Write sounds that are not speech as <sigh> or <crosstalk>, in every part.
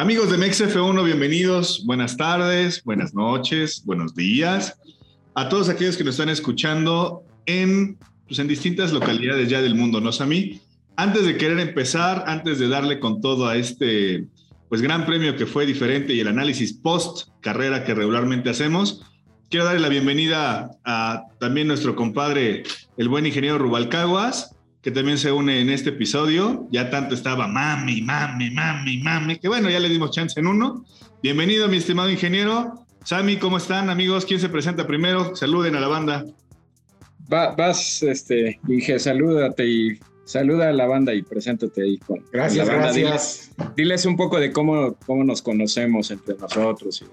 Amigos de MexF1, bienvenidos. Buenas tardes, buenas noches, buenos días. A todos aquellos que nos están escuchando en, pues, en distintas localidades ya del mundo, ¿no, Sammy? Antes de querer empezar, antes de darle con todo a este pues gran premio que fue diferente y el análisis post carrera que regularmente hacemos, quiero darle la bienvenida a también nuestro compadre, el buen ingeniero Rubalcaguas, que también se une en este episodio. Ya tanto estaba mami, mami, mami, mami, que bueno, ya le dimos chance en uno. Bienvenido, mi estimado ingeniero. Sami, ¿cómo están, amigos? ¿Quién se presenta primero? Saluden a la banda. vas, este, dije, salúdate y saluda a la banda y preséntate ahí con gracias, la banda. Gracias, Diles, un poco de cómo, cómo nos conocemos entre nosotros.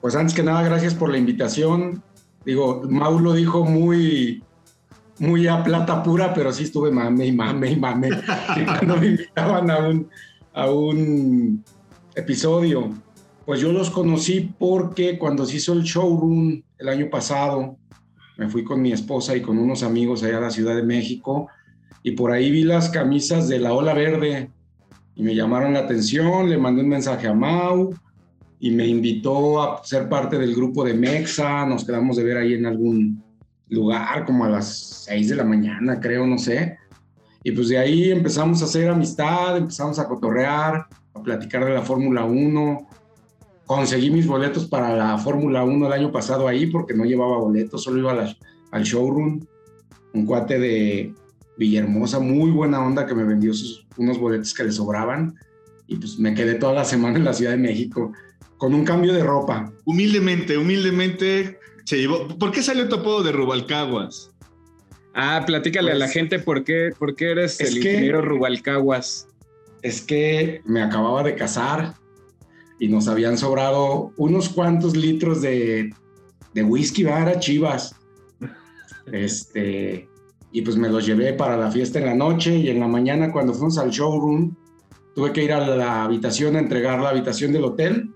Pues antes que nada, gracias por la invitación. Digo, Mau lo dijo muy, muy a plata pura, pero sí estuve mame y mame y mame <laughs> cuando me invitaban a un, a un episodio. Pues yo los conocí porque cuando se hizo el showroom el año pasado, me fui con mi esposa y con unos amigos allá a la Ciudad de México y por ahí vi las camisas de la ola verde y me llamaron la atención, le mandé un mensaje a Mau y me invitó a ser parte del grupo de Mexa, nos quedamos de ver ahí en algún lugar como a las 6 de la mañana, creo, no sé. Y pues de ahí empezamos a hacer amistad, empezamos a cotorrear, a platicar de la Fórmula 1. Conseguí mis boletos para la Fórmula 1 el año pasado ahí porque no llevaba boletos, solo iba al showroom. Un cuate de, Villahermosa, muy buena onda que me vendió sus, unos boletos que le sobraban y pues me quedé toda la semana en la Ciudad de México con un cambio de ropa. Humildemente, humildemente se llevó. ¿Por qué salió tu apodo de Rubalcaguas? Ah, platícale a la pues, gente por qué, por qué eres el ingeniero Rubalcaguas. Es que me acababa de casar y nos habían sobrado unos cuantos litros de, de whisky, ¿verdad? Chivas. Este, y pues me los llevé para la fiesta en la noche y en la mañana cuando fuimos al showroom tuve que ir a la habitación a entregar la habitación del hotel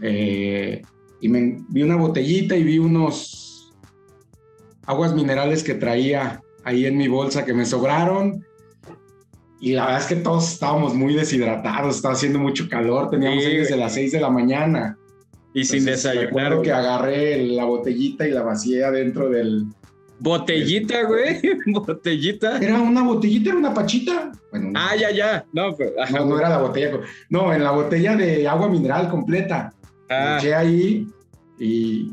eh, y me vi una botellita y vi unos aguas minerales que traía ahí en mi bolsa que me sobraron y la verdad es que todos estábamos muy deshidratados, estaba haciendo mucho calor, teníamos sí, desde las 6 de la mañana. Y sin desayunar. Recuerdo que agarré la botellita y la vacié adentro del, Botellita, güey. <laughs> Botellita. Era una botellita, era una pachita. ah, ya, ya. No, pues, no, era la botella. No, en la botella de agua mineral completa. Ah. Eché ahí y,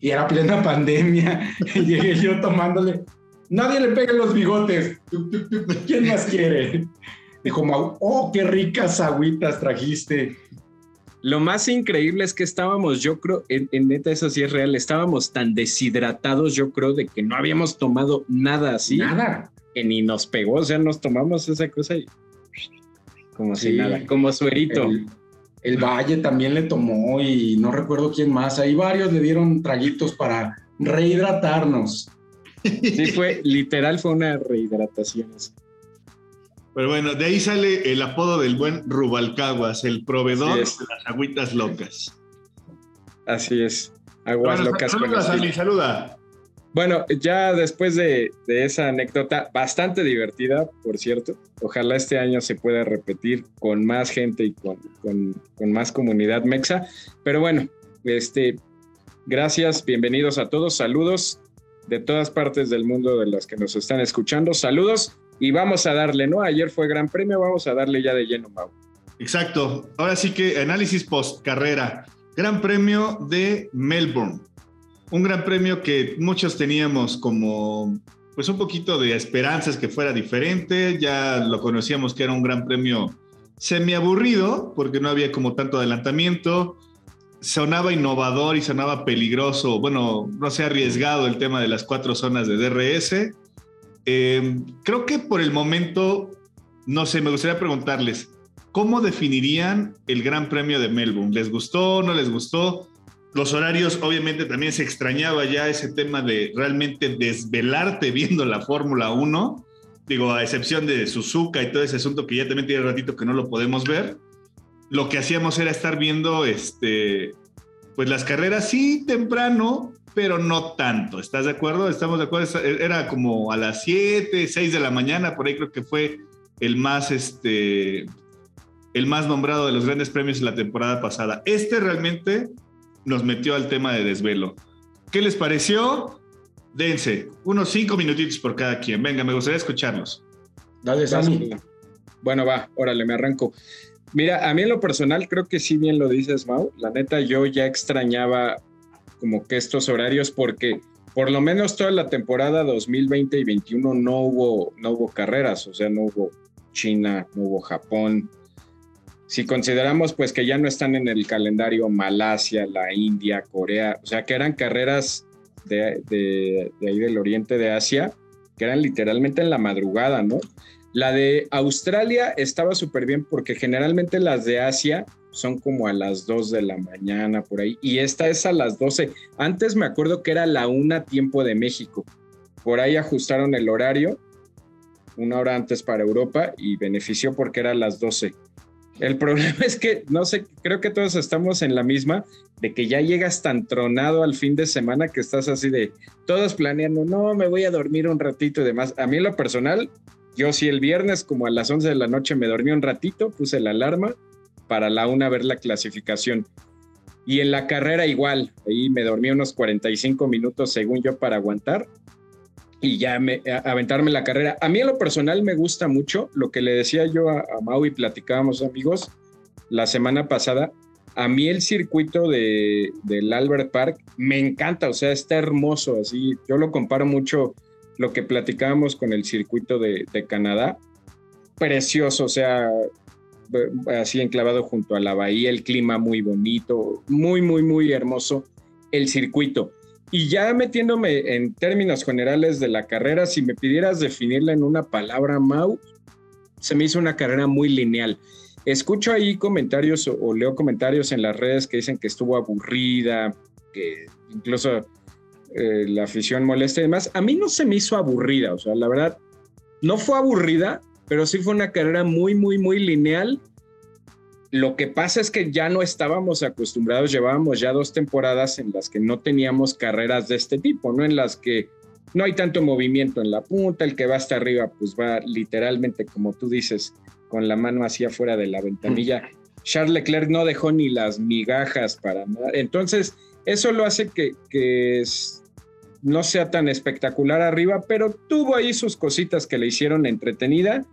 y, era plena <laughs> pandemia. y llegué yo tomándole. Nadie le pegue los bigotes. ¿Quién más quiere? Dijo Mau, oh, qué ricas agüitas trajiste. Lo más increíble es que estábamos, yo creo, en, neta, eso sí es real, estábamos tan deshidratados, yo creo, de que no habíamos tomado nada así. Nada. Que ni nos pegó, o sea, nos tomamos esa cosa y. Como si nada, como suerito. El, el, Valle también le tomó y no recuerdo quién más. Ahí varios le dieron traguitos para rehidratarnos. Sí, fue, literal, fue una rehidratación. Pero bueno, de ahí sale el apodo del buen Rubalcaguas, el proveedor de las agüitas locas. Así es, aguas locas. Saluda, Sammy, saluda. Bueno, ya después de, esa anécdota, bastante divertida, por cierto, ojalá este año se pueda repetir con más gente y con, más comunidad mexa. Pero bueno, este, gracias, bienvenidos a todos, saludos de todas partes del mundo de los que nos están escuchando, saludos y vamos a darle, ¿no? Ayer fue Gran Premio, vamos a darle ya de lleno, Mau. Exacto. Ahora sí que análisis post carrera. Gran Premio de Melbourne. Un gran premio que muchos teníamos como pues un poquito de esperanzas que fuera diferente. Ya lo conocíamos que era un gran premio semi-aburrido porque no había como tanto adelantamiento. Sonaba innovador y sonaba peligroso, bueno, no sé, arriesgado el tema de las cuatro zonas de DRS eh, creo que por el momento, no sé, me gustaría preguntarles, ¿cómo definirían el Gran Premio de Melbourne? ¿Les gustó? ¿No les gustó? Los horarios, obviamente también se extrañaba ya ese tema de realmente desvelarte viendo la Fórmula 1. Digo, a excepción de Suzuka y todo ese asunto que ya también tiene ratito que no lo podemos ver. Lo que hacíamos era estar viendo este, pues las carreras sí temprano, pero no tanto. ¿Estás de acuerdo? Estamos de acuerdo. Era como a las 7, 6 de la mañana, por ahí creo que fue el más, este, el más nombrado de los grandes premios en la temporada pasada. Este realmente nos metió al tema de desvelo. ¿Qué les pareció? Dense, unos cinco minutitos por cada quien. Venga, me gustaría escucharlos. Dale, Sammy. Bueno, va, órale, me arranco. Mira, a mí en lo personal creo que sí bien lo dices, Mau. La neta, yo ya extrañaba como que estos horarios porque por lo menos toda la temporada 2020 y 2021 no hubo, no hubo carreras, o sea, no hubo China, no hubo Japón. Si consideramos pues que ya no están en el calendario Malasia, la India, Corea, o sea, que eran carreras de, ahí del oriente de Asia, que eran literalmente en la madrugada, ¿no? La de Australia estaba súper bien porque generalmente las de Asia son como a las 2 de la mañana por ahí y esta es a las 12. Antes me acuerdo que era la una tiempo de México. Por ahí ajustaron el horario una hora antes para Europa y benefició porque era a las 12. El problema <laughs> es que, no sé, creo que todos estamos en la misma, de que ya llegas tan tronado al fin de semana que estás así de, todos planeando, no, me voy a dormir un ratito y demás. A mí lo personal, yo sí el viernes como a las 11 de la noche me dormí un ratito, puse la alarma para la una ver la clasificación. Y en la carrera igual, ahí me dormí unos 45 minutos según yo para aguantar y ya me, aventarme la carrera. A mí en lo personal me gusta mucho lo que le decía yo a, a Mau y platicábamos amigos la semana pasada. A mí el circuito de, del Albert Park me encanta, o sea, está hermoso, así. Yo lo comparo mucho lo que platicábamos con el circuito de, Canadá, precioso, o sea, así enclavado junto a la bahía, el clima muy bonito, muy, muy, muy hermoso, el circuito. Y ya metiéndome en términos generales de la carrera, si me pidieras definirla en una palabra, Mau, se me hizo una carrera muy lineal. Escucho ahí comentarios o, leo comentarios en las redes que dicen que estuvo aburrida, que incluso eh, la afición molesta y demás. A mí no se me hizo aburrida, o sea, la verdad, no fue aburrida, pero sí fue una carrera muy, muy, muy lineal. Lo que pasa es que ya no estábamos acostumbrados, llevábamos ya dos temporadas en las que no teníamos carreras de este tipo, ¿no? En las que no hay tanto movimiento en la punta, el que va hasta arriba pues va literalmente, como tú dices, con la mano hacia afuera de la ventanilla. Mm. Charles Leclerc no dejó ni las migajas para nada. Entonces, eso lo hace que, que no sea tan espectacular arriba, pero tuvo ahí sus cositas que le hicieron entretenida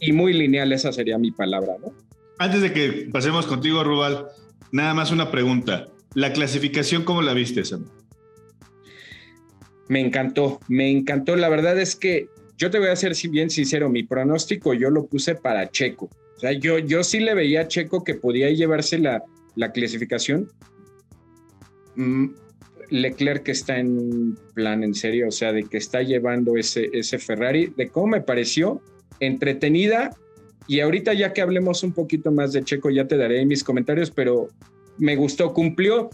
y muy lineal, esa sería mi palabra, ¿no? Antes de que pasemos contigo, Rubal, nada más una pregunta. ¿La clasificación cómo la viste, Sam? Me encantó, me encantó. La verdad es que yo te voy a ser bien sincero, mi pronóstico yo lo puse para Checo. O sea, yo, yo sí le veía a Checo que podía llevarse la, la clasificación. Mm, Leclerc está en un plan en serio, o sea, de que está llevando ese, ese Ferrari, de cómo me pareció entretenida. Y ahorita ya que hablemos un poquito más de Checo, ya te daré mis comentarios, pero me gustó, cumplió.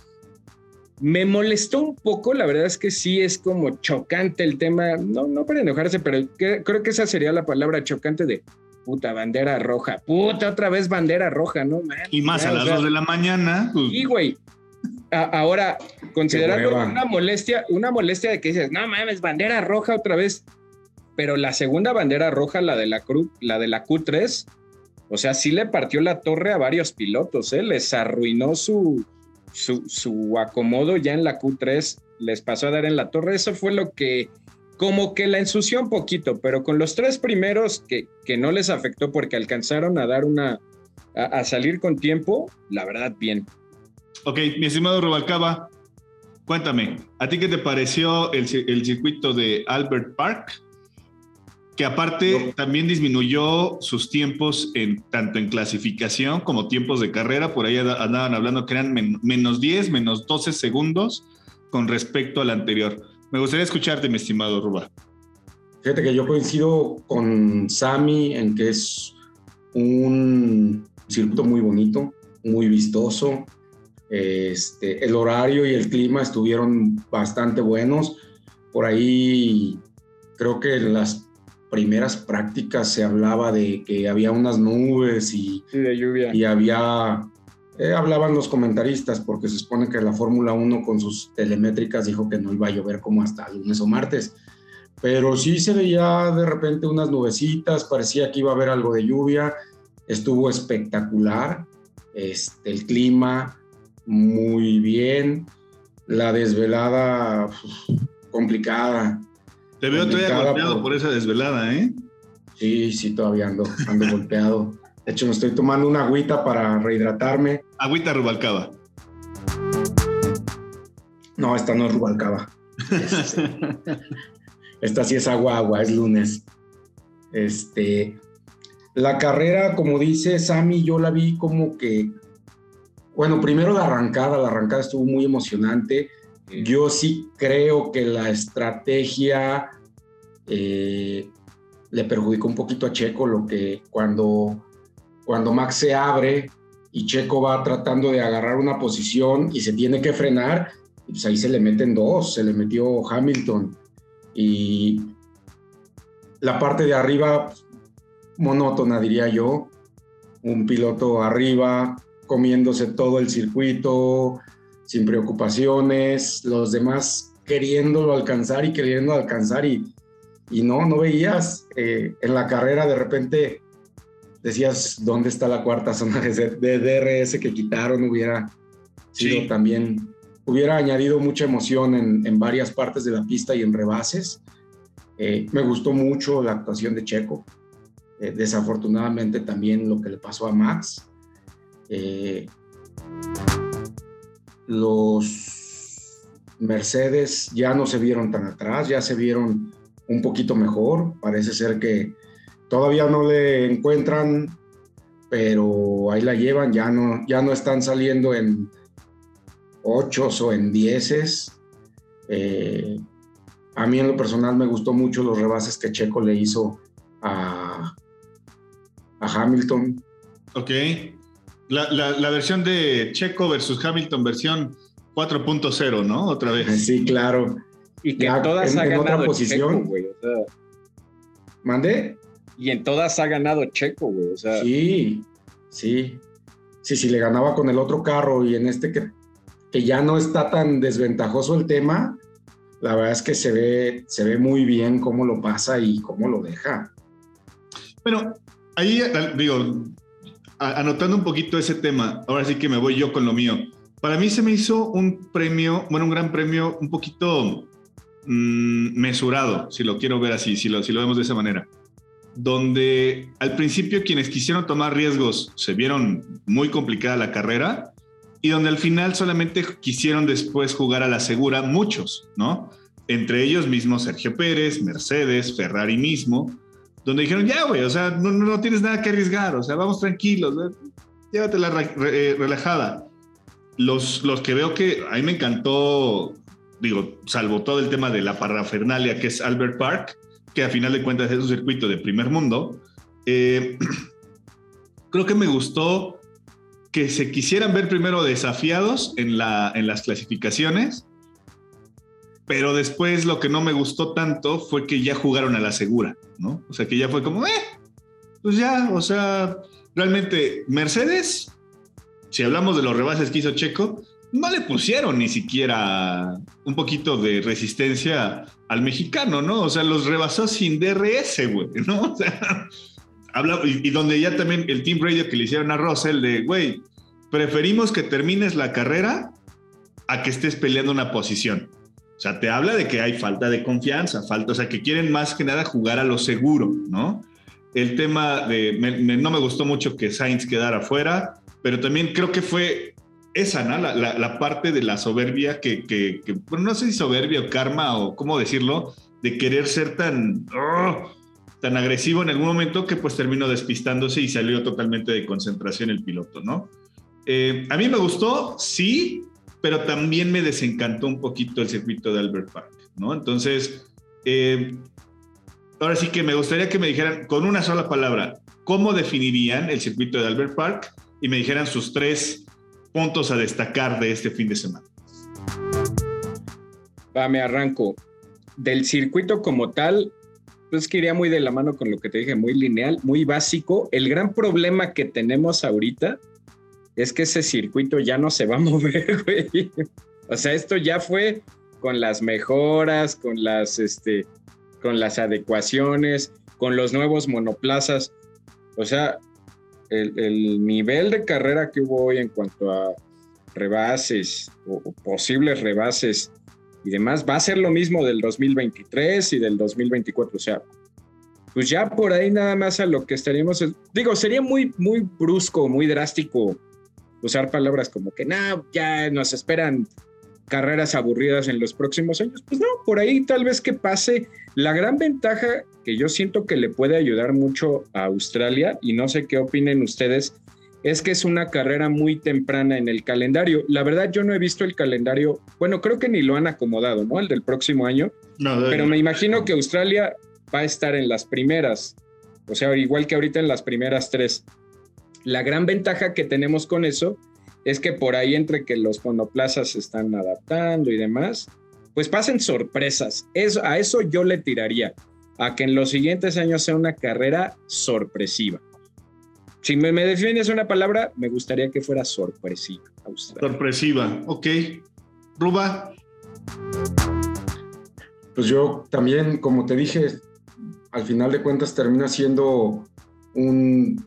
Me molestó un poco, la verdad es que sí es como chocante el tema, no, no para enojarse, pero creo que esa sería la palabra chocante de puta bandera roja, puta otra vez bandera roja, ¿no? y más a las dos de la mañana. Pues... Y güey, ahora, considerando una molestia, una molestia de que dices, no mames, bandera roja otra vez. Pero la segunda bandera roja, la de la, Cruz, la de la Q3, o sea, sí le partió la torre a varios pilotos, ¿eh? les arruinó su, su, acomodo ya en la Q3, les pasó a dar en la torre. Eso fue lo que, como que la ensució un poquito, pero con los tres primeros que, que no les afectó porque alcanzaron a dar una, a salir con tiempo, la verdad, bien. Ok, mi estimado Rubalcaba, cuéntame, ¿a ti qué te pareció el, circuito de Albert Park? Que aparte también disminuyó sus tiempos en, tanto en clasificación como tiempos de carrera. Por ahí andaban hablando que eran menos 10, menos 12 segundos con respecto al anterior. Me gustaría escucharte, mi estimado Rubal. Fíjate que yo coincido con Sami en que es un circuito muy bonito, muy vistoso, este, el horario y el clima estuvieron bastante buenos. Por ahí creo que las primeras prácticas se hablaba de que había unas nubes y, de lluvia. y había, eh, hablaban los comentaristas porque se supone que la Fórmula 1 con sus telemétricas dijo que no iba a llover como hasta lunes o martes. Pero sí se veía de repente unas nubecitas, parecía que iba a haber algo de lluvia estuvo espectacular. Este, el clima, muy bien. La desvelada, complicada. Te veo todavía golpeado por... esa desvelada, ¿eh? Sí, sí, todavía ando, ando <laughs> golpeado. De hecho, me estoy tomando una agüita para rehidratarme. Agüita Rubalcaba. No, esta no es Rubalcaba. <laughs> esta sí es agua, agua, es lunes. Este, la carrera, como dice Sammy, yo la vi como que, bueno, primero la arrancada, la arrancada estuvo muy emocionante. Yo sí creo que la estrategia eh, le perjudicó un poquito a Checo, lo que cuando, cuando Max se abre y Checo va tratando de agarrar una posición y se tiene que frenar, pues ahí se le meten dos, se le metió Hamilton. Y la parte de arriba, monótona diría yo, un piloto arriba comiéndose todo el circuito, sin preocupaciones, los demás queriéndolo alcanzar y queriendo alcanzar y, y no, no veías eh, en la carrera de repente decías dónde está la cuarta zona de, DRS que quitaron, hubiera sido también hubiera añadido mucha emoción en, varias partes de la pista y en rebases. Eh, me gustó mucho la actuación de Checo. Eh, desafortunadamente también lo que le pasó a Max. Eh, los Mercedes ya no se vieron tan atrás, ya se vieron un poquito mejor. Parece ser que todavía no le encuentran, pero ahí la llevan, ya no, ya no están saliendo en ocho o en dieces. Eh, a mí en lo personal me gustó mucho los rebases que Checo le hizo a, a Hamilton. Ok. La, versión de Checo versus Hamilton, versión 4.0, ¿no? Otra vez. Sí, claro. Y que en todas ha ganado posición. Checo, güey. ¿Mande? Y en todas ha ganado Checo, güey. O sea. Sí, sí. Sí, si le ganaba con el otro carro y en este que que ya no está tan desventajoso el tema, la verdad es que se ve, se ve muy bien cómo lo pasa y cómo lo deja. Bueno, ahí digo, anotando un poquito ese tema, ahora sí que me voy yo con lo mío. Para mí se me hizo un premio, bueno, un gran premio un poquito mm, mesurado, si lo quiero ver así, si lo, si lo vemos de esa manera. Donde al principio quienes quisieron tomar riesgos se vieron muy complicada la carrera y donde al final solamente quisieron después jugar a la segura muchos, ¿no? Entre ellos mismos Sergio Pérez, Mercedes, Ferrari mismo, donde dijeron, ya, güey, o sea, no, no, tienes nada que arriesgar, o sea, vamos tranquilos, llévatela eh, relajada. Los, los que veo que a mí me encantó, digo, salvo todo el tema de la parafernalia que es Albert Park, que a final de cuentas es un circuito de primer mundo, eh, <clears throat> creo que me gustó que se quisieran ver primero desafiados en, la, en las clasificaciones, pero después lo que no me gustó tanto fue que ya jugaron a la segura, ¿no? O sea, que ya fue como, eh, pues ya, o sea, realmente Mercedes, si hablamos de los rebases que hizo Checo, no le pusieron ni siquiera un poquito de resistencia al mexicano, ¿no? O sea, los rebasó sin DRS, güey, ¿no? O sea, <laughs> y, donde ya también el Team Radio que le hicieron a Russell de, güey, preferimos que termines la carrera a que estés peleando una posición. O sea, te habla de que hay falta de confianza, falta, o sea, que quieren más que nada jugar a lo seguro, ¿no? El tema de, no me gustó mucho que Sainz quedara fuera, pero también creo que fue esa, ¿no? La, parte de la soberbia que, que, bueno, no sé si soberbia o karma o cómo decirlo, de querer ser tan, ¡oh! tan agresivo en algún momento que pues terminó despistándose y salió totalmente de concentración el piloto, ¿no? Eh, a mí me gustó, sí, pero también me desencantó un poquito el circuito de Albert Park, ¿no? Entonces, eh, ahora sí que me gustaría que me dijeran con una sola palabra, ¿cómo definirían el circuito de Albert Park? Y me dijeran sus tres puntos a destacar de este fin de semana. Va, me arranco. Del circuito como tal, pues que iría muy de la mano con lo que te dije, muy lineal, muy básico. El gran problema que tenemos ahorita es que ese circuito ya no se va a <laughs> mover, güey. O sea, esto ya fue con las mejoras, con las, este, con las adecuaciones, con los nuevos monoplazas. O sea, el, nivel de carrera que hubo hoy en cuanto a rebases o, posibles rebases y demás, va a ser lo mismo del 2023 y del 2024. O sea, pues ya por ahí nada más a lo que estaríamos, digo, sería muy, muy brusco, muy drástico usar palabras como que, no, ya nos esperan carreras aburridas en los próximos años. Pues no, por ahí tal vez que pase. La gran ventaja que yo siento que le puede ayudar mucho a Australia, y no sé qué opinen ustedes, es que es una carrera muy temprana en el calendario. La verdad, yo no he visto el calendario, bueno, creo que ni lo han acomodado, ¿no? El del próximo año. pero me imagino que Australia va a estar en las primeras, o sea, igual que ahorita en las primeras tres. La gran ventaja que tenemos con eso es que por ahí entre que los monoplazas se están adaptando y demás, pues pasen sorpresas. Eso, a eso yo le tiraría, a que en los siguientes años sea una carrera sorpresiva. Si me, me defines una palabra, me gustaría que fuera sorpresiva. Sorpresiva, ok. Ruba. Pues yo también, como te dije, al final de cuentas termina siendo un,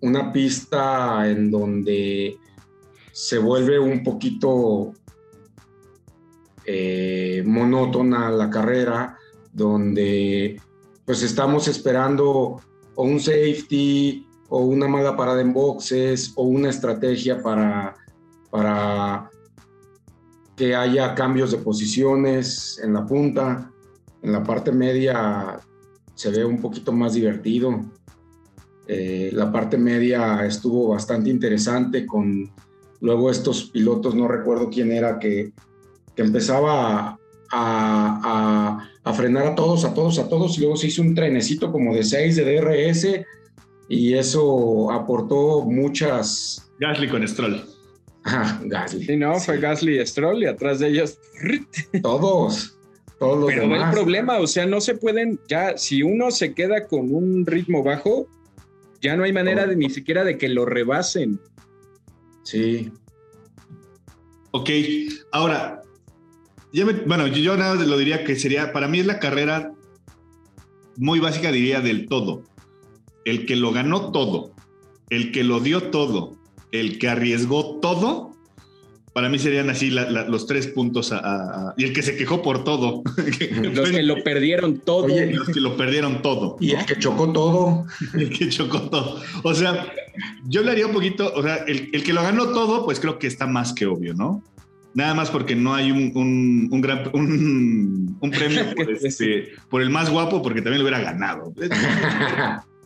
una pista en donde se vuelve un poquito eh, monótona la carrera, donde pues estamos esperando o un safety o una mala parada en boxes o una estrategia para, para que haya cambios de posiciones en la punta. En la parte media se ve un poquito más divertido. Eh, la parte media estuvo bastante interesante con Luego estos pilotos, no recuerdo quién era, que, empezaba a, frenar a todos, a todos, a todos, y luego se hizo un trenecito como de 6 de DRS y eso aportó muchas... Gasly con Stroll. Ah, Gasly. Sí, no, fue Gasly y Stroll y atrás de ellos... <laughs> Todos. Todos los Pero el problema, o sea, no se pueden, ya, si uno se queda con un ritmo bajo, ya no hay manera de ni siquiera de que lo rebasen. Sí. Ok, ahora, bueno, yo, nada lo diría que sería, para mí es la carrera muy básica, diría, del todo. El que lo ganó todo, el que lo dio todo, el que arriesgó todo, para mí serían así los tres puntos y el que se quejó por todo. <laughs> los que lo perdieron todo. los que lo perdieron todo. Y el que chocó todo. <laughs> El que chocó todo. O sea, yo le haría un poquito, o sea, el, que lo ganó todo, pues creo que está más que obvio, ¿no? Nada más porque no hay un, un, gran un, premio <laughs> este, por, el más guapo, porque también lo hubiera ganado.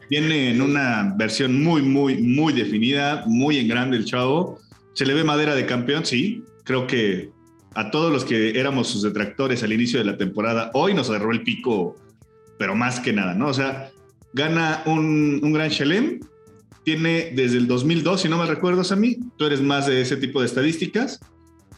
Tiene en una versión muy, muy, muy definida, muy en grande el chavo ¿Se le ve madera de campeón? Sí. Creo que a todos los que éramos sus detractores al inicio de la temporada, hoy nos agarró el pico, pero más que nada, ¿no? O sea, gana un, un gran Chelem, tiene desde el 2002, si no me recuerdo, Sammy, tú eres más de ese tipo de estadísticas,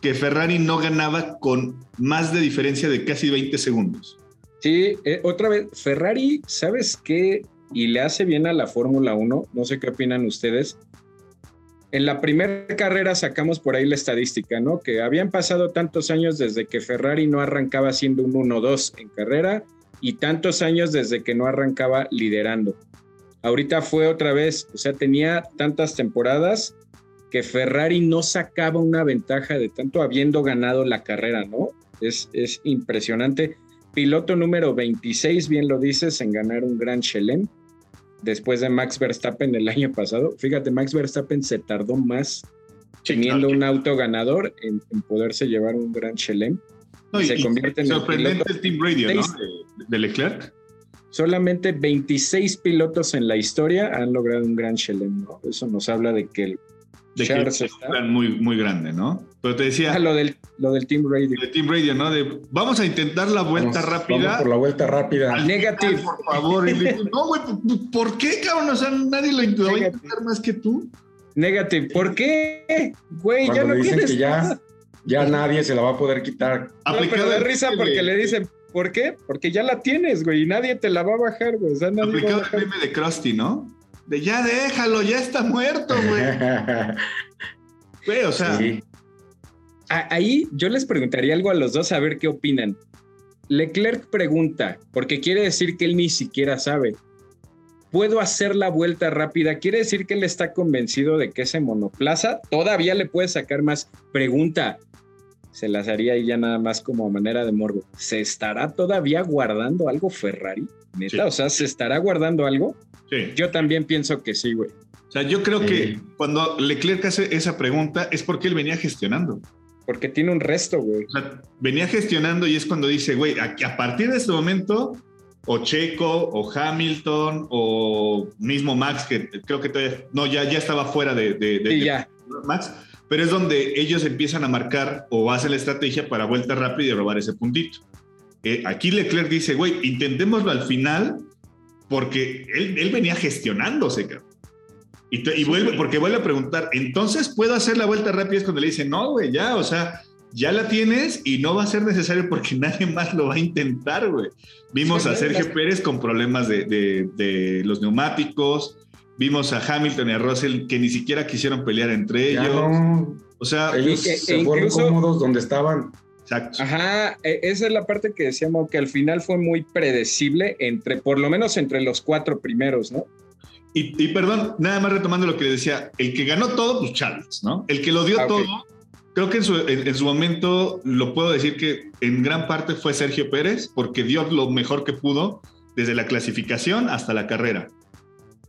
que Ferrari no ganaba con más de diferencia de casi 20 segundos. Sí, eh, otra vez, Ferrari, ¿sabes qué? Y le hace bien a la Fórmula 1, no sé qué opinan ustedes, en la primera carrera sacamos por ahí la estadística, ¿no? Que habían pasado tantos años desde que Ferrari no arrancaba siendo un 1-2 en carrera y tantos años desde que no arrancaba liderando. Ahorita fue otra vez, o sea, tenía tantas temporadas que Ferrari no sacaba una ventaja de tanto habiendo ganado la carrera, ¿no? Es, es impresionante. Piloto número 26, bien lo dices, en ganar un gran Chelem después de Max Verstappen el año pasado. Fíjate, Max Verstappen se tardó más teniendo un auto ganador en, poderse llevar un gran Chelem. y se convierte en sorprendente el, team radio, ¿no? De, Leclerc. Solamente 26 pilotos en la historia han logrado un gran Chelem, ¿no? Eso nos habla de que el de que es muy, muy grande, ¿no? Pero te decía. Ah, lo del, lo del Team Radio. El Team Radio, ¿no? De, vamos a intentar la vuelta rápida. Vamos por la vuelta rápida. Negativo. Por favor. no, güey, ¿por qué, cabrón? O sea, nadie lo, va a intentar más que tú. Negativo. ¿Por qué? Güey, ya no dicen que ya, ya nadie se la va a poder quitar. No, pero de risa porque le dicen, ¿por qué? Porque ya la tienes, güey, y nadie te la va a bajar, güey. O sea, nadie Aplicado el meme de Krusty, ¿no? De ya déjalo, ya está muerto, güey. <laughs> güey, o sea. Ahí yo les preguntaría algo a los dos a ver qué opinan. Leclerc pregunta, porque quiere decir que él ni siquiera sabe. puedo hacer la vuelta rápida. Quiere decir que él está convencido de que ese monoplaza todavía le puede sacar más. Pregunta, se las haría ahí ya nada más como manera de morbo. ¿Se estará todavía guardando algo Ferrari? ¿Neta? O sea, ¿se estará guardando algo? Sí. Yo también pienso que sí, güey. O sea, yo creo que cuando Leclerc hace esa pregunta es porque él venía gestionando. Porque tiene un resto, güey. O sea, venía gestionando y es cuando dice, güey, a, a partir de este momento, o Checo, o Hamilton, o mismo Max, que creo que todavía, no, ya, ya estaba fuera de, de, de- Sí, de ya. Max, pero es donde ellos empiezan a marcar o hacen la estrategia para vuelta rápida y robar ese puntito. Eh, aquí Leclerc dice, güey, intentémoslo al final, porque él, él venía gestionándose, cabrón. Y, te- y vuelve, porque vuelve a preguntar, entonces puedo hacer la vuelta rápida es cuando le dice, no, güey, ya, o sea, ya la tienes y no va a ser necesario porque <laughs> nadie más lo va a intentar, güey. Vimos a Sergio Pérez con problemas de, de- de los neumáticos, vimos a Hamilton y a Russell que ni siquiera quisieron pelear entre Ya ellos. no, O sea, ellos e- se e fueron incluso- cómodos donde estaban. Exacto. Ajá, e- esa es la parte que decíamos que al final fue muy predecible entre, por lo menos entre los cuatro primeros, ¿no? Y, y perdón, nada más retomando lo que le decía, el que ganó todo, pues Charles, ¿no? El que lo dio Ah, todo, creo que en su, en- en su momento lo puedo decir que en gran parte fue Sergio Pérez, porque dio lo mejor que pudo desde la clasificación hasta la carrera.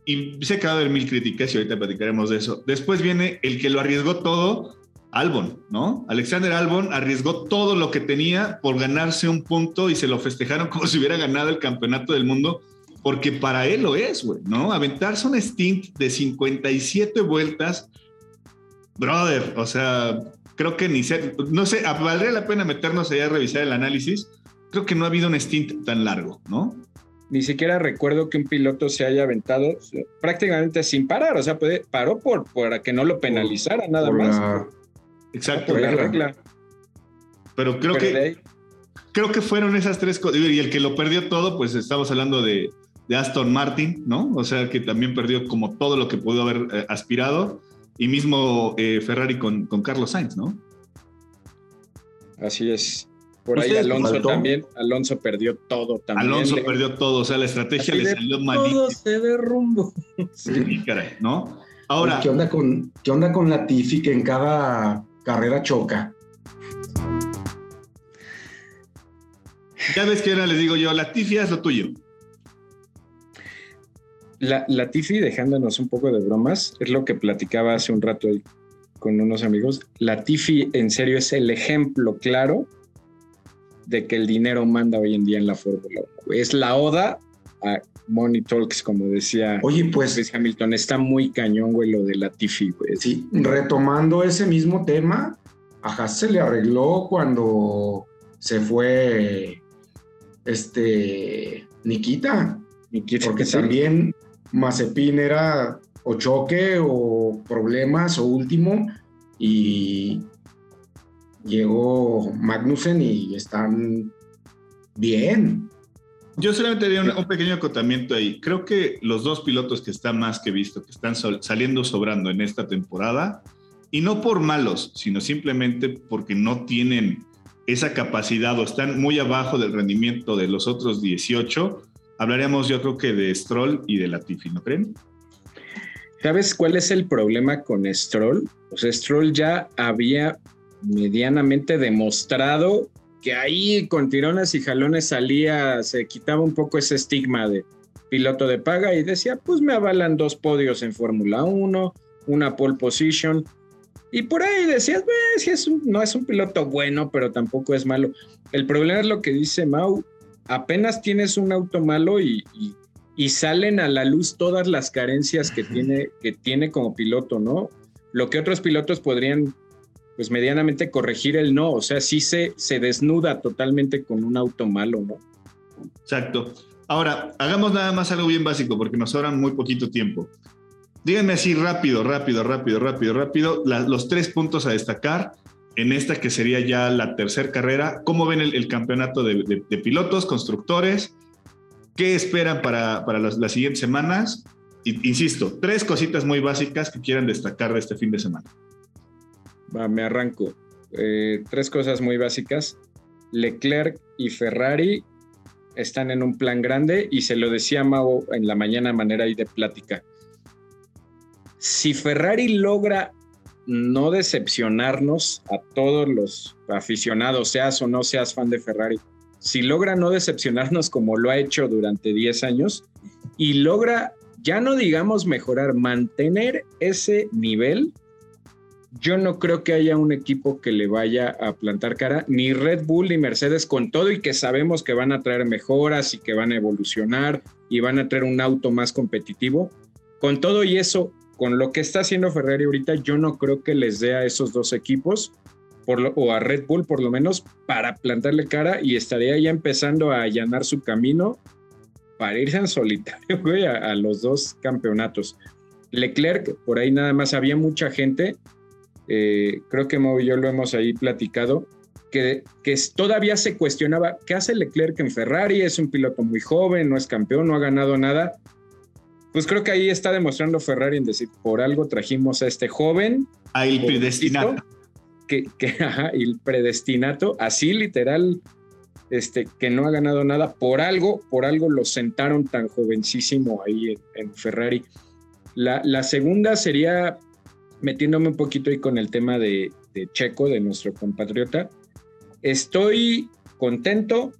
Y sé que va a haber mil críticas y ahorita platicaremos de eso. Después viene el que lo arriesgó todo, Albon, ¿no? Alexander Albon arriesgó todo lo que tenía por ganarse un punto y se lo festejaron como <laughs> si hubiera ganado el campeonato del mundo, porque para él lo es, güey, ¿no? Aventarse un stint de 57 vueltas, brother, o sea, creo que ni sé, no sé, valdría la pena meternos allá a revisar el análisis. Creo que no ha habido un stint tan largo, ¿no? Ni siquiera recuerdo que un piloto se haya aventado prácticamente sin parar, o sea, puede- paró por para que no lo penalizara nada por más. la- Exacto. por la regla. regla. Pero creo que creo que fueron esas tres cosas. Y el que lo perdió todo, pues estamos hablando de, de Aston Martin, ¿no? O sea, que también perdió como todo lo que pudo haber eh, aspirado. Y mismo eh, Ferrari con, con Carlos Sainz, ¿no? Así es. Por ahí Alonso faltó. también, Alonso perdió todo también. Alonso Le- perdió todo, o sea, la estrategia Así le salió todo malísimo. se derrumbó. Sí, caray, ¿no? Ahora, ¿Qué onda con, qué onda con Latifi que en cada carrera choca? ya ves que ahora les digo yo, la tifia es lo tuyo. La, la Tiffy, dejándonos un poco de bromas, es lo que platicaba hace un rato ahí con unos amigos. La Tiffy, en serio, es el ejemplo claro de que el dinero manda hoy en día en la Fórmula 1. Es la oda a Money Talks, como decía Oye, pues Lewis Hamilton. Está muy cañón, güey, lo de la Tiffy, güey. sí, retomando ese mismo tema, a Haas se le arregló cuando se fue este Nikita, quiere porque que también Mazepin era o choque o problemas o último y llegó Magnussen y están bien. Yo solamente haría un, pequeño acotamiento ahí. Creo que los dos pilotos que están más que visto, que están saliendo sobrando en esta temporada, y no por malos, sino simplemente porque no tienen esa capacidad o están muy abajo del rendimiento de los otros 18, hablaríamos yo creo que de Stroll y de Latifi, ¿no creen? ¿Sabes cuál es el problema con Stroll? Sea, Stroll ya había medianamente demostrado que ahí con tirones y jalones salía, se quitaba un poco ese estigma de piloto de paga y decía, pues me avalan dos podios en Fórmula 1, una pole position. Y por ahí decías, "Pues, sí es un- no es un piloto bueno, pero tampoco es malo. El problema es lo que dice Mau, apenas tienes un auto malo y, y- y salen a la luz todas las carencias que tiene, que tiene como piloto, ¿no? Lo que otros pilotos podrían, pues medianamente corregir el no, o sea, sí se, se desnuda totalmente con un auto malo, ¿no? Exacto. Ahora, hagamos nada más algo bien básico porque nos sobran muy poquito tiempo. Díganme así rápido, rápido, rápido, rápido, rápido, la- los tres puntos a destacar en esta que sería ya la tercera carrera. ¿Cómo ven el, el campeonato de, de- de pilotos, constructores? ¿Qué esperan para, para las, las siguientes semanas? Insisto, tres cositas muy básicas que quieran destacar de este fin de semana. Me arranco. Eh, tres cosas muy básicas. Leclerc y Ferrari están en un plan grande y se lo decía Mau en la mañana manera ahí de plática. Si Ferrari logra no decepcionarnos a todos los aficionados, seas o no seas fan de Ferrari, si logra no decepcionarnos como lo ha hecho durante 10 años y logra, ya no digamos mejorar, mantener ese nivel, yo no creo que haya un equipo que le vaya a plantar cara, ni Red Bull ni Mercedes, con todo y que sabemos que van a traer mejoras y que van a evolucionar y van a traer un auto más competitivo. Con todo y eso, con lo que está haciendo Ferrari ahorita, yo no creo que les dé a esos dos equipos, por o a Red Bull por lo menos, para plantarle cara y estaría ya empezando a allanar su camino para irse en solitario, <laughs> a, a los dos campeonatos. Leclerc, por ahí nada más había mucha gente eh, creo que Mo y yo lo hemos ahí platicado, que, que, todavía se cuestionaba, ¿qué hace Leclerc en Ferrari? Es un piloto muy joven, no es campeón, no ha ganado nada. Pues creo que ahí está demostrando Ferrari en decir, por algo trajimos a este joven. A el predestinato. Que, que <laughs> el predestinato, así literal, este, que no ha ganado nada, por algo, por algo lo sentaron tan jovencísimo ahí en, Ferrari. La, la, segunda sería metiéndome un poquito ahí con el tema de, Checo, de nuestro compatriota, estoy contento,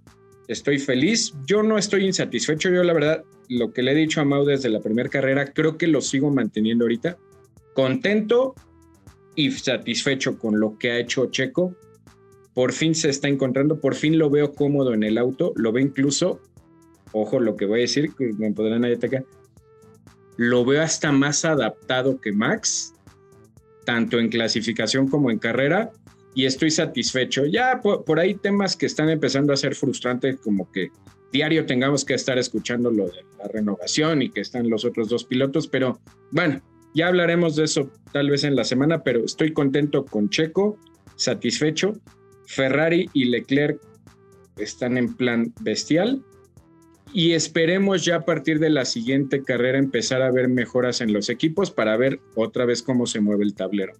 estoy feliz. Yo no estoy insatisfecho. Yo, la verdad, lo que le he dicho a Mau desde la primera carrera, creo que lo sigo manteniendo ahorita. Contento y satisfecho con lo que ha hecho Checo. Por fin se está encontrando, por fin lo veo cómodo en el auto, lo veo incluso, ojo lo que voy a decir, que me podrán acá, lo veo hasta más adaptado que Max tanto en clasificación como en carrera, y estoy satisfecho. Ya por, ahí temas que están empezando a ser frustrantes, como que diario tengamos que estar escuchando lo de la renovación y que están los otros dos pilotos, pero bueno, ya hablaremos de eso tal vez en la semana, pero estoy contento con Checo, satisfecho. Ferrari y Leclerc están en plan bestial y esperemos ya a partir de la siguiente carrera empezar a ver mejoras en los equipos para ver otra vez cómo se mueve el tablero.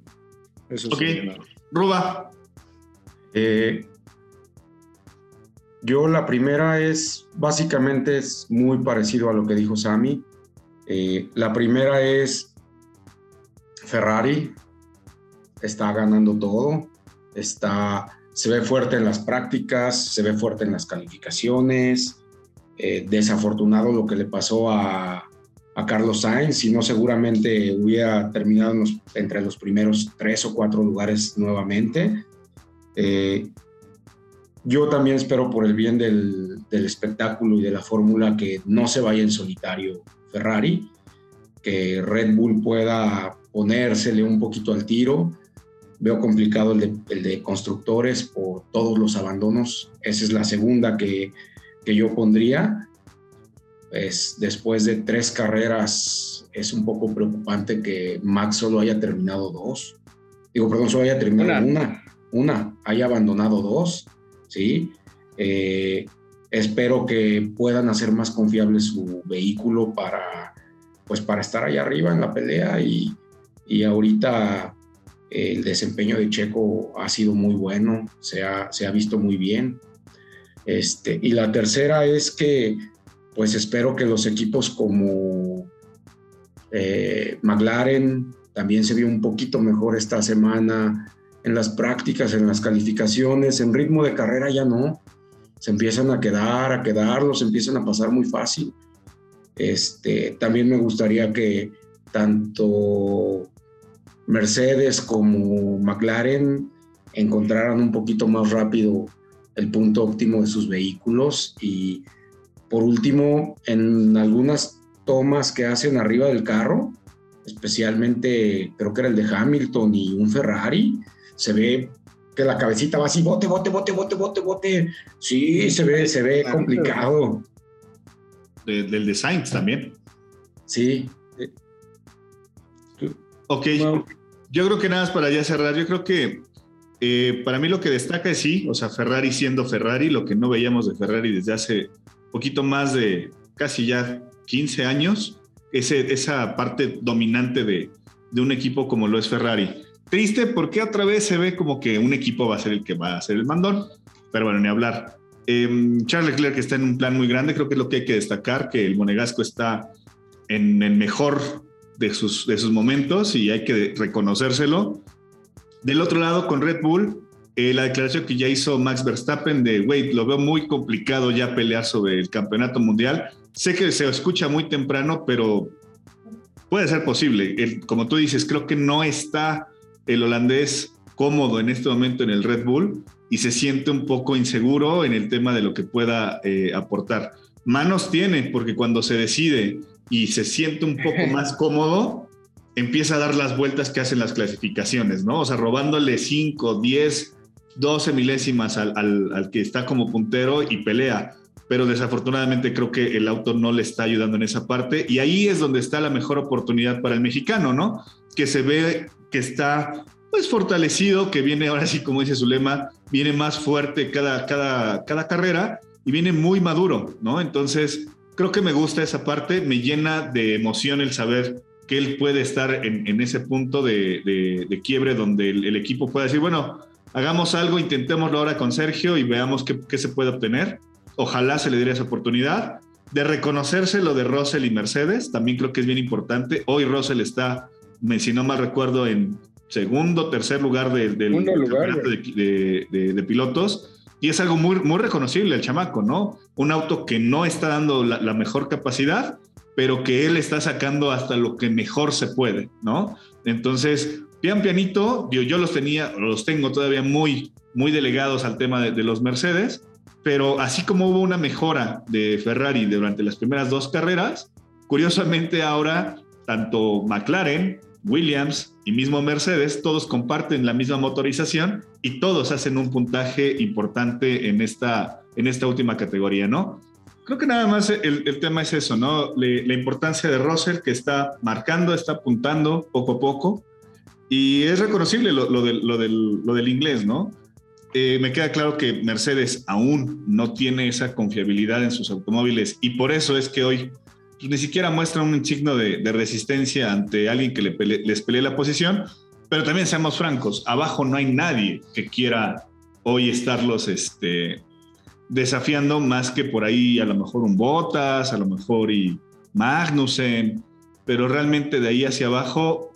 Eso ok, Ruba. Eh, yo la primera es, básicamente es muy parecido a lo que dijo Sami. Eh, la primera es Ferrari, está ganando todo, está, se ve fuerte en las prácticas, se ve fuerte en las calificaciones, eh, desafortunado lo que le pasó a, Carlos Sainz, si no seguramente hubiera terminado entre los primeros tres o cuatro lugares nuevamente. Eh, yo también espero por el bien del, espectáculo y de la fórmula que no se vaya en solitario Ferrari, que Red Bull pueda ponérsele un poquito al tiro. Veo complicado el de, el de constructores por todos los abandonos. Esa es la segunda que, que yo pondría. Pues después de tres carreras es un poco preocupante que Max solo haya terminado dos. Digo, perdón, solo haya terminado una, una, haya abandonado dos, ¿sí? Eh, espero que puedan hacer más confiable su vehículo para, pues para estar allá arriba en la pelea y, y ahorita el desempeño de Checo ha sido muy bueno, se ha, se ha visto muy bien. Este, y la tercera es que, pues espero que los equipos como eh, McLaren también se vio un poquito mejor esta semana en las prácticas, en las calificaciones, en ritmo de carrera ya no. Se empiezan a quedar, a quedarlos, empiezan a pasar muy fácil. Este, también me gustaría que tanto Mercedes como McLaren encontraran un poquito más rápido el punto óptimo de sus vehículos y por último, en algunas tomas que hacen arriba del carro, especialmente creo que era el de Hamilton y un Ferrari, se ve que la cabecita va así, bote, bote, bote, bote, bote, bote. Sí, se ve, se ve complicado. del de Sainz también. Sí. Ok, yo creo que nada más para ya cerrar, yo creo que eh, para mí lo que destaca es sí, o sea, Ferrari siendo Ferrari, lo que no veíamos de Ferrari desde hace poquito más de casi ya 15 años, ese, esa parte dominante de, de un equipo como lo es Ferrari. Triste porque otra vez se ve como que un equipo va a ser el que va a ser el mandón, pero bueno, ni hablar. Em, Charles Leclerc está en un plan muy grande, creo que es lo que hay que destacar, que el monegasco está en el mejor de sus, de sus momentos y hay que reconocérselo. Del otro lado, con Red Bull, eh, la declaración que ya hizo Max Verstappen de, wait, lo veo muy complicado ya pelear sobre el campeonato mundial. Sé que se escucha muy temprano, pero puede ser posible. como tú dices, creo que no está el holandés cómodo en este momento en el Red Bull y se siente un poco inseguro en el tema de lo que pueda eh, aportar. Manos tiene, porque cuando se decide y se siente un poco <laughs> más cómodo, empieza a dar las vueltas que hacen las clasificaciones, ¿no? O sea, robándole 5, 10, 12 milésimas al, que está como puntero y pelea. Pero desafortunadamente creo que el auto no le está ayudando en esa parte. Y ahí es donde está la mejor oportunidad para el mexicano, ¿no? Que se ve que está pues fortalecido, que viene ahora sí, como dice su lema, viene más fuerte cada, cada, cada carrera y viene muy maduro, ¿no? Entonces, creo que me gusta esa parte, me llena de emoción el saber que él puede estar en, ese punto de, quiebre donde el, equipo pueda decir, bueno, hagamos algo, intentémoslo ahora con Sergio y veamos qué, se puede obtener. Ojalá se le diera esa oportunidad. De reconocerse lo de Russell y Mercedes, también creo que es bien importante. Hoy Russell está, si no mal recuerdo, en segundo, tercer lugar del campeonato de, pilotos. Y es algo muy, muy reconocible el chamaco, ¿no? Un auto que no está dando la mejor capacidad, pero que él está sacando hasta lo que mejor se puede, ¿no? Entonces, pian pianito, yo, los tenía, los tengo todavía muy, muy delegados al tema de, los Mercedes, pero así como hubo una mejora de Ferrari durante las primeras dos carreras, curiosamente ahora tanto McLaren, Williams y mismo Mercedes, todos comparten la misma motorización y todos hacen un puntaje importante en esta, en esta última categoría, ¿no? Creo que nada más el, tema es eso, ¿no? la importancia de Russell que está marcando, está apuntando poco a poco y es reconocible lo, del, lo, del, inglés, ¿no? Eh, me queda claro que Mercedes aún no tiene esa confiabilidad en sus automóviles y por eso es que hoy pues, ni siquiera muestra un signo de, resistencia ante alguien que les pelee la posición, pero también seamos francos, abajo no hay nadie que quiera hoy estarlos este, desafiando más que por ahí a lo mejor un Botas, a lo mejor y Magnussen, pero realmente de ahí hacia abajo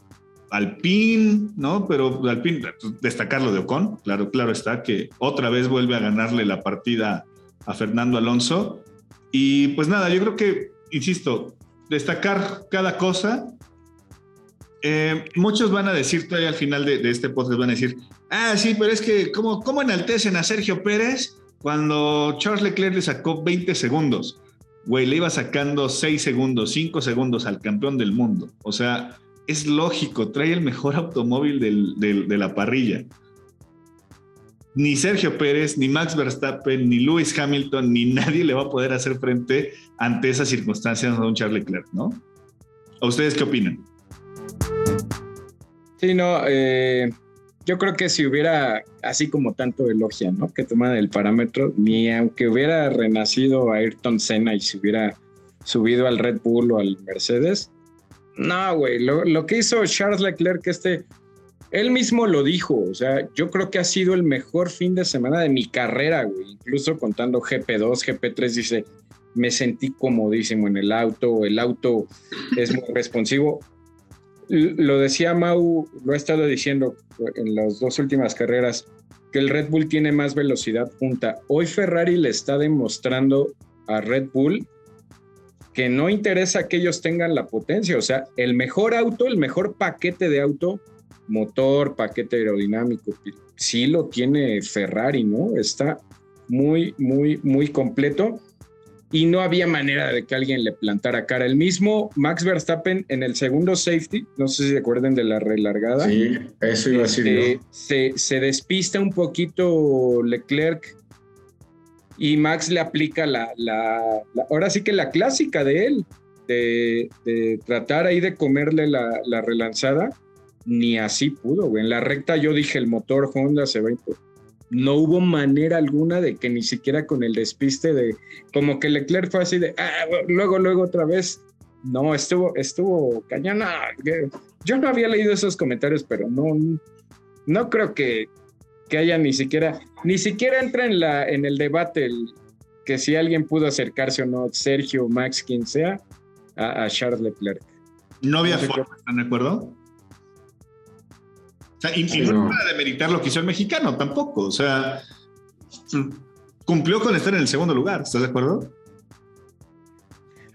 Alpine, ¿no? Pero Alpine, destacarlo de Ocon, claro, claro está que otra vez vuelve a ganarle la partida a Fernando Alonso. Y pues nada, yo creo que, insisto, destacar cada cosa. Eh, muchos van a decir todavía al final de, este podcast, van a decir, ah, sí, pero es que, ¿cómo, cómo enaltecen a Sergio Pérez? Cuando Charles Leclerc le sacó 20 segundos, güey, le iba sacando 6 segundos, 5 segundos al campeón del mundo. O sea, es lógico, trae el mejor automóvil de la parrilla. Ni Sergio Pérez, ni Max Verstappen, ni Lewis Hamilton, ni nadie le va a poder hacer frente ante esas circunstancias a un Charles Leclerc, ¿no? ¿A ustedes qué opinan? Sí, no, eh, yo creo que si hubiera, así como tanto elogia, ¿no? Que toman el parámetro, ni aunque hubiera renacido Ayrton Senna y se hubiera subido al Red Bull o al Mercedes, no, güey, lo, que hizo Charles Leclerc, este, él mismo lo dijo, o sea, yo creo que ha sido el mejor fin de semana de mi carrera, güey, incluso contando GP2, GP3, dice, me sentí comodísimo en el auto, el auto es muy responsivo lo decía Mau, lo ha estado diciendo en las dos últimas carreras, que el Red Bull tiene más velocidad punta. Hoy Ferrari le está demostrando a Red Bull que no interesa que ellos tengan la potencia, o sea, el mejor auto, el mejor paquete de auto, motor, paquete aerodinámico, sí lo tiene Ferrari, ¿no? Está muy, muy, muy completo y no había manera de que alguien le plantara cara. El mismo Max Verstappen en el segundo safety, no sé si se acuerdan de la relargada. Sí, eso iba a decir este, Se, despista un poquito Leclerc y Max le aplica la, ahora sí que la clásica de él, de, tratar ahí de comerle la, relanzada. Ni así pudo, En la recta yo dije, el motor Honda se va a no hubo manera alguna de que ni siquiera con el despiste de como que Leclerc fue así de ah, luego luego otra vez no estuvo estuvo cañona yo no había leído esos comentarios pero no no creo que que haya ni siquiera ni siquiera entra en, la, en el debate el, que si alguien pudo acercarse o no, Sergio, Max, quien sea, a, Charles Leclerc. No había forma, ¿están de acuerdo? O sea, y, no, para demeritar lo que hizo el mexicano tampoco. O sea, cumplió con estar en el segundo lugar, ¿estás de acuerdo?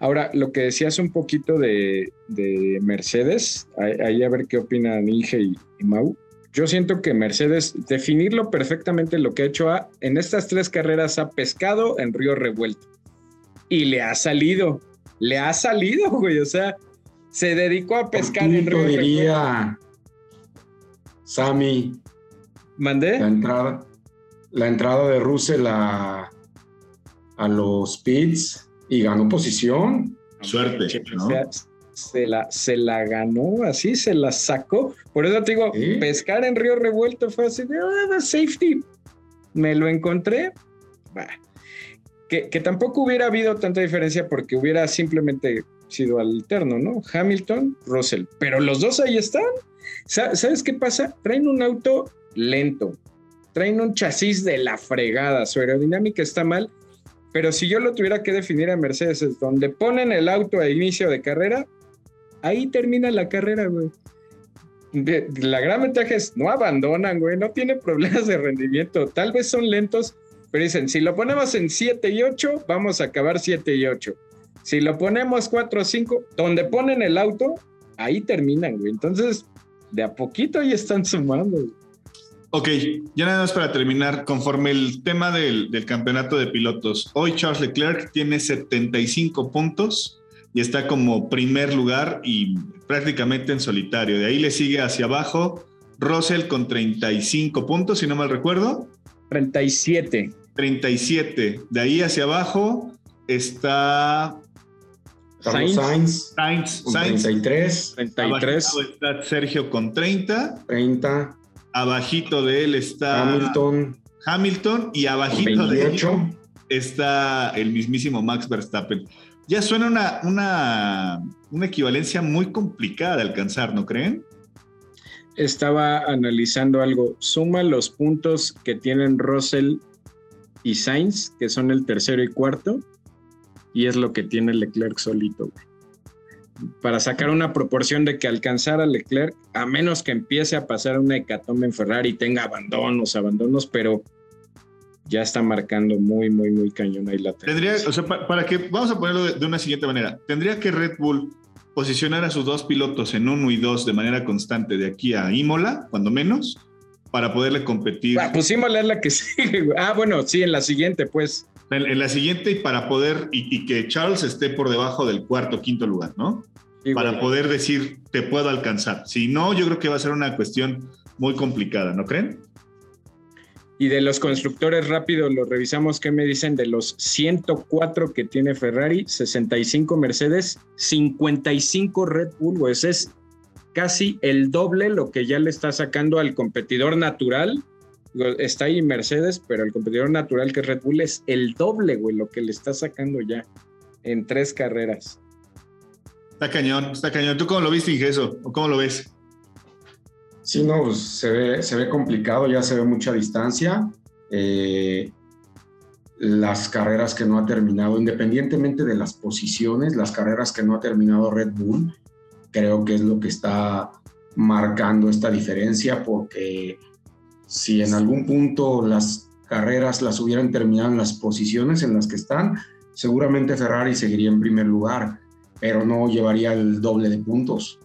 Ahora, lo que decías un poquito de, Mercedes, ahí a ver qué opinan Inge y, Mau. Yo siento que Mercedes, definirlo perfectamente lo que ha hecho en estas tres carreras ha pescado en río revuelto. Y le ha salido, le ha salido, güey. O sea, se dedicó a pescar en río diría, Sammy. ¿Mandé? La entrada, la entrada de Russell a, a los pits y ganó posición. Suerte, ¿no? Se la, se la ganó, así se la sacó. Por eso te digo, pescar en Río Revuelto fue así de ah, safety. Me lo encontré. Que, que, tampoco hubiera habido tanta diferencia porque hubiera simplemente sido alterno, ¿no? Hamilton, Russell. Pero los dos ahí están. ¿Sabes qué pasa? Traen un auto lento. Traen un chasis de la fregada. Su aerodinámica está mal pero si yo lo tuviera que definir a Mercedes, es donde ponen el auto a inicio de carrera, ahí termina la carrera, güey. La gran ventaja es no abandonan, güey, no tiene problemas de rendimiento. Tal vez son lentos, pero dicen, si lo ponemos en 7 y 8, vamos a acabar 7 y 8. Si lo ponemos 4 o 5, donde ponen el auto, ahí terminan, güey. Entonces, de a poquito ahí están sumando. Ok, ya nada más para terminar, conforme el tema del, campeonato de pilotos, hoy Charles Leclerc tiene 75 puntos y está como primer lugar y prácticamente en solitario. De ahí le sigue hacia abajo Russell con 35 puntos, si no mal recuerdo. 37. 37. De ahí hacia abajo está Sainz. Sainz. Sainz. 33. 33. Está Sergio con 30. 30. Abajito de él está Hamilton. Hamilton y abajito de él está el mismísimo Max Verstappen. Ya suena una, una, una equivalencia muy complicada de alcanzar, ¿no creen? Estaba analizando algo. Suma los puntos que tienen Russell y Sainz, que son el tercero y cuarto, y es lo que tiene Leclerc solito para sacar una proporción de que alcanzar a Leclerc, a menos que empiece a pasar una hecatombe en Ferrari y tenga abandonos, abandonos, pero ya está marcando muy, muy, muy cañón ahí la Tendría, o sea, para, que, vamos a ponerlo de, una siguiente manera, tendría que Red Bull posicionar a sus dos pilotos en uno y dos de manera constante de aquí a Imola, cuando menos, para poderle competir. Ah, pues Imola es la que <laughs> sigue. Ah, bueno, sí, en la siguiente, pues. En, la siguiente y para poder, y, que Charles esté por debajo del cuarto, quinto lugar, ¿no? para poder decir, te puedo alcanzar. Si no, yo creo que va a ser una cuestión muy complicada, ¿no creen? Y de los constructores rápidos, lo revisamos, ¿qué me dicen? De los 104 que tiene Ferrari, 65 Mercedes, 55 Red Bull, pues es casi el doble lo que ya le está sacando al competidor natural está ahí Mercedes, pero el competidor natural que es Red Bull es el doble, güey, lo que le está sacando ya en tres carreras. Está cañón, está cañón. ¿Tú cómo lo viste, Ingeso? ¿O cómo lo ves? Sí, no, pues, se ve, se ve complicado, ya se ve mucha distancia. Eh, las carreras que no ha terminado, independientemente de las posiciones, las carreras que no ha terminado Red Bull, creo que es lo que está marcando esta diferencia porque si en algún punto las carreras las hubieran terminado en las posiciones en las que están, seguramente Ferrari seguiría en primer lugar, pero no llevaría el doble de puntos.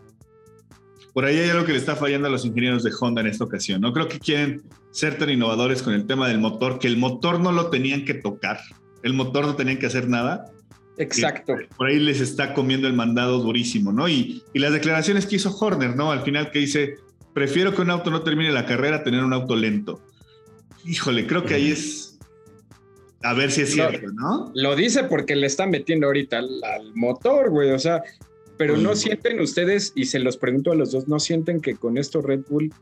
Por ahí hay algo que le está fallando a los ingenieros de Honda en esta ocasión. No creo que quieren ser tan innovadores con el tema del motor, que el motor no lo tenían que tocar, el motor no tenían que hacer nada. Exacto. Por ahí les está comiendo el mandado durísimo, ¿no? Y, y las declaraciones que hizo Horner, ¿no? Al final que dice, prefiero que un auto no termine la carrera a tener un auto lento. Híjole, creo que ahí es. A ver si es cierto, ¿no? Lo dice porque le está metiendo ahorita al, motor, güey. O sea, pero no sienten ustedes, y se los pregunto a los dos, ¿no sienten que con esto Red Bull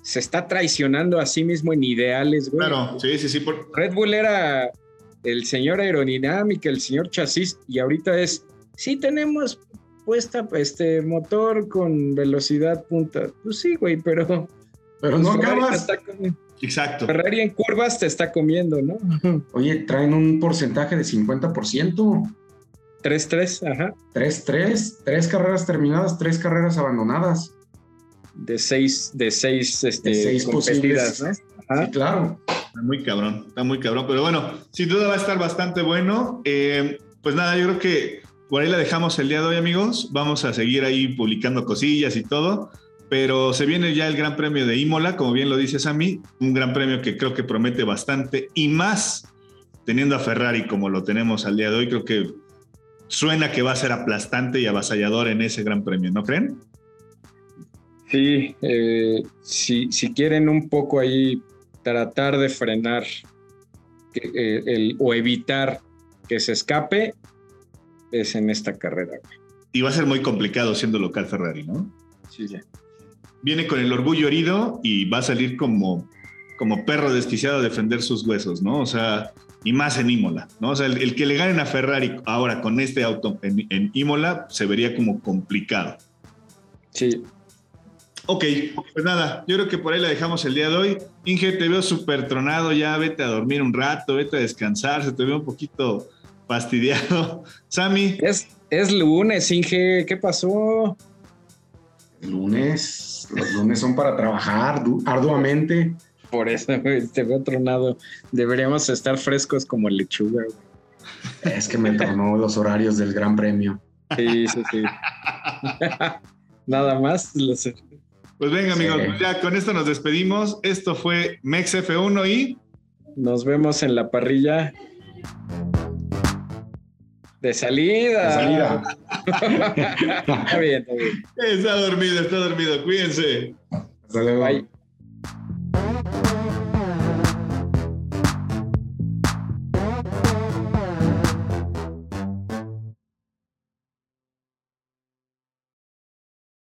se está traicionando a sí mismo en ideales, güey? Claro, sí, sí, sí. Red Bull era el señor aerodinámica, el señor chasis, y ahorita es, sí tenemos puesta este motor con velocidad punta. Pues sí, güey, pero. Pero no acabas. Exacto. Ferrari en curvas te está comiendo, ¿no? <laughs> Oye, traen un porcentaje de 50%. 3-3, ajá. 3-3, tres carreras terminadas, tres carreras abandonadas. De seis, de seis, este, De seis competidas, posibles. ¿no? Ajá. Sí, claro. Está muy cabrón, está muy cabrón. Pero bueno, sin duda va a estar bastante bueno. Eh, pues nada, yo creo que por ahí la dejamos el día de hoy, amigos. Vamos a seguir ahí publicando cosillas y todo. Pero se viene ya el Gran Premio de Imola, como bien lo dice Sammy, un gran premio que creo que promete bastante y más teniendo a Ferrari como lo tenemos al día de hoy, creo que suena que va a ser aplastante y avasallador en ese Gran Premio, ¿no creen? Sí, eh, si, quieren un poco ahí tratar de frenar eh, o evitar que se escape, es en esta carrera. güey. Y va a ser muy complicado siendo local Ferrari, ¿no? Sí, ya. Viene con el orgullo herido y va a salir como, como perro desquiciado a defender sus huesos, ¿no? O sea, y más en Imola, ¿no? O sea, el, el que le ganen a Ferrari ahora con este auto en, en Imola se vería como complicado. Sí, Ok, pues nada, yo creo que por ahí la dejamos el día de hoy. Inge, te veo súper tronado ya, vete a dormir un rato, vete a descansar, se te ve un poquito fastidiado. <laughs> Sammy, es, es lunes, Inge, ¿qué pasó? Lunes, los lunes son para trabajar du- arduamente. Por eso, güey, te veo tronado. Deberíamos estar frescos como lechuga. güey. Es que me tronó los horarios del Gran Premio. Sí, sí, sí. <laughs> Nada más. los- pues venga amigos, Sí. pues ya con esto nos despedimos. Esto fue Mex F1 y Nos vemos en la parrilla. De salida. De salida. <laughs> está bien, está bien. está dormido, está dormido, cuídense. Hasta luego. Bye.